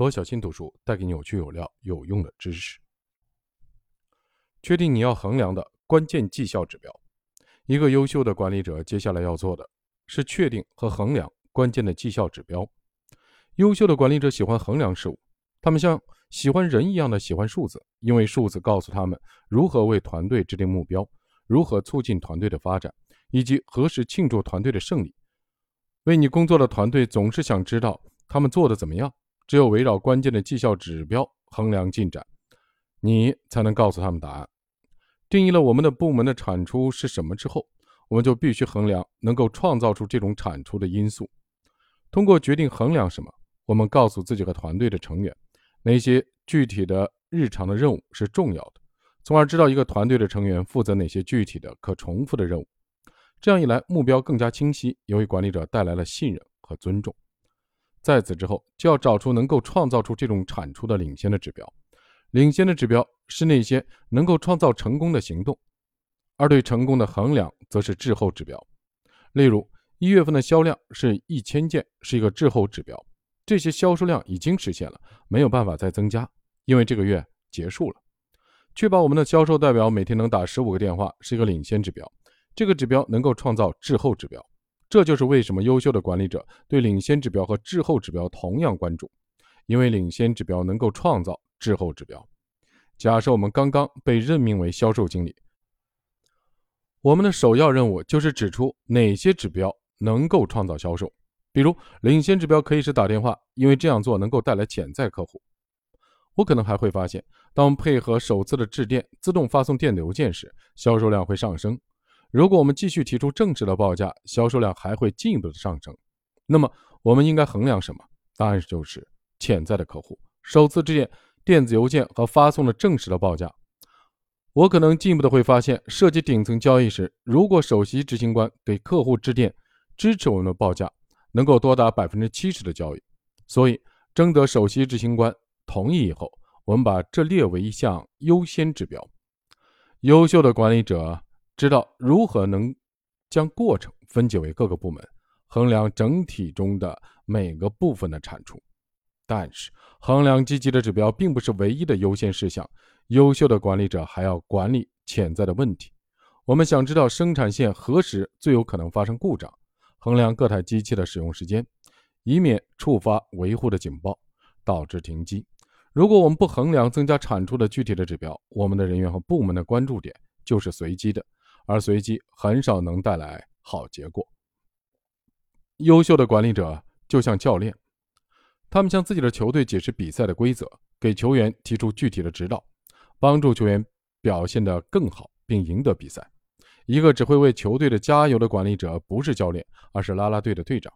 罗小新读书带给你有趣有料有用的知识。确定你要衡量的关键绩效指标。一个优秀的管理者接下来要做的是确定和衡量关键的绩效指标。优秀的管理者喜欢衡量事物，他们像喜欢人一样的喜欢数字，因为数字告诉他们如何为团队制定目标，如何促进团队的发展，以及何时庆祝团队的胜利。为你工作的团队总是想知道他们做的怎么样。只有围绕关键的绩效指标衡量进展，你才能告诉他们答案。定义了我们的部门的产出是什么之后，我们就必须衡量能够创造出这种产出的因素。通过决定衡量什么，我们告诉自己和团队的成员哪些具体的日常的任务是重要的，从而知道一个团队的成员负责哪些具体的可重复的任务。这样一来，目标更加清晰，也为管理者带来了信任和尊重。在此之后，就要找出能够创造出这种产出的领先的指标。领先的指标是那些能够创造成功的行动，而对成功的衡量则是滞后指标。例如，一月份的销量是一千件，是一个滞后指标。这些销售量已经实现了，没有办法再增加，因为这个月结束了。确保我们的销售代表每天能打十五个电话是一个领先指标，这个指标能够创造滞后指标。这就是为什么优秀的管理者对领先指标和滞后指标同样关注，因为领先指标能够创造滞后指标。假设我们刚刚被任命为销售经理，我们的首要任务就是指出哪些指标能够创造销售。比如，领先指标可以是打电话，因为这样做能够带来潜在客户。我可能还会发现，当配合首次的致电、自动发送电子邮件时，销售量会上升。如果我们继续提出正式的报价，销售量还会进一步的上升。那么，我们应该衡量什么？答案就是潜在的客户、首次致电、电子邮件和发送的正式的报价。我可能进一步的会发现，涉及顶层交易时，如果首席执行官给客户致电支持我们的报价，能够多达百分之七十的交易。所以，征得首席执行官同意以后，我们把这列为一项优先指标。优秀的管理者。知道如何能将过程分解为各个部门，衡量整体中的每个部分的产出。但是，衡量积极的指标并不是唯一的优先事项。优秀的管理者还要管理潜在的问题。我们想知道生产线何时最有可能发生故障，衡量各台机器的使用时间，以免触发维护的警报，导致停机。如果我们不衡量增加产出的具体的指标，我们的人员和部门的关注点就是随机的。而随机很少能带来好结果。优秀的管理者就像教练，他们向自己的球队解释比赛的规则，给球员提出具体的指导，帮助球员表现得更好并赢得比赛。一个只会为球队的加油的管理者不是教练，而是啦啦队的队长。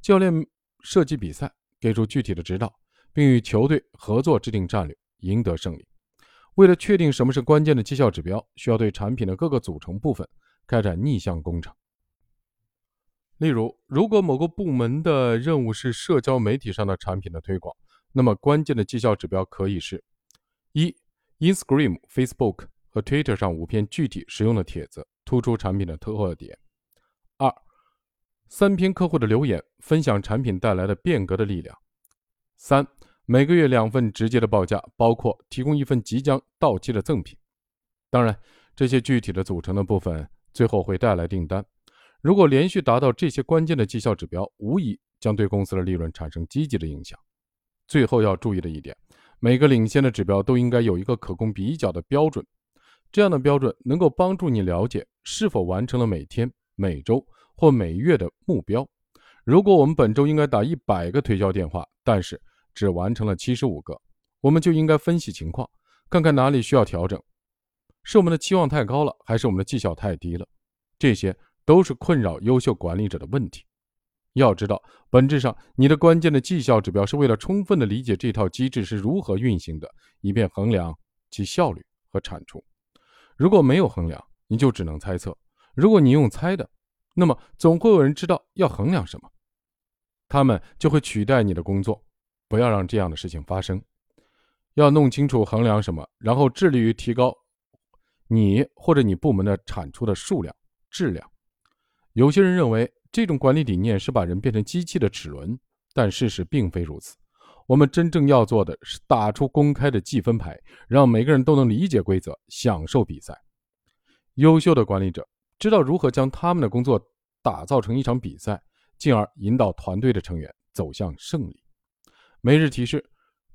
教练设计比赛，给出具体的指导，并与球队合作制定战略，赢得胜利。为了确定什么是关键的绩效指标，需要对产品的各个组成部分开展逆向工程。例如，如果某个部门的任务是社交媒体上的产品的推广，那么关键的绩效指标可以是：一、Instagram、Facebook 和 Twitter 上五篇具体实用的帖子，突出产品的特点；二、三篇客户的留言，分享产品带来的变革的力量；三。每个月两份直接的报价，包括提供一份即将到期的赠品。当然，这些具体的组成的部分最后会带来订单。如果连续达到这些关键的绩效指标，无疑将对公司的利润产生积极的影响。最后要注意的一点，每个领先的指标都应该有一个可供比较的标准。这样的标准能够帮助你了解是否完成了每天、每周或每月的目标。如果我们本周应该打一百个推销电话，但是只完成了七十五个，我们就应该分析情况，看看哪里需要调整，是我们的期望太高了，还是我们的绩效太低了？这些都是困扰优秀管理者的问题。要知道，本质上你的关键的绩效指标是为了充分的理解这套机制是如何运行的，以便衡量其效率和产出。如果没有衡量，你就只能猜测；如果你用猜的，那么总会有人知道要衡量什么，他们就会取代你的工作。不要让这样的事情发生。要弄清楚衡量什么，然后致力于提高你或者你部门的产出的数量、质量。有些人认为这种管理理念是把人变成机器的齿轮，但事实并非如此。我们真正要做的是打出公开的计分牌，让每个人都能理解规则，享受比赛。优秀的管理者知道如何将他们的工作打造成一场比赛，进而引导团队的成员走向胜利。每日提示：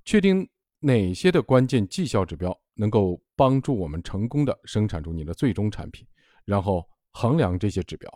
确定哪些的关键绩效指标能够帮助我们成功的生产出你的最终产品，然后衡量这些指标。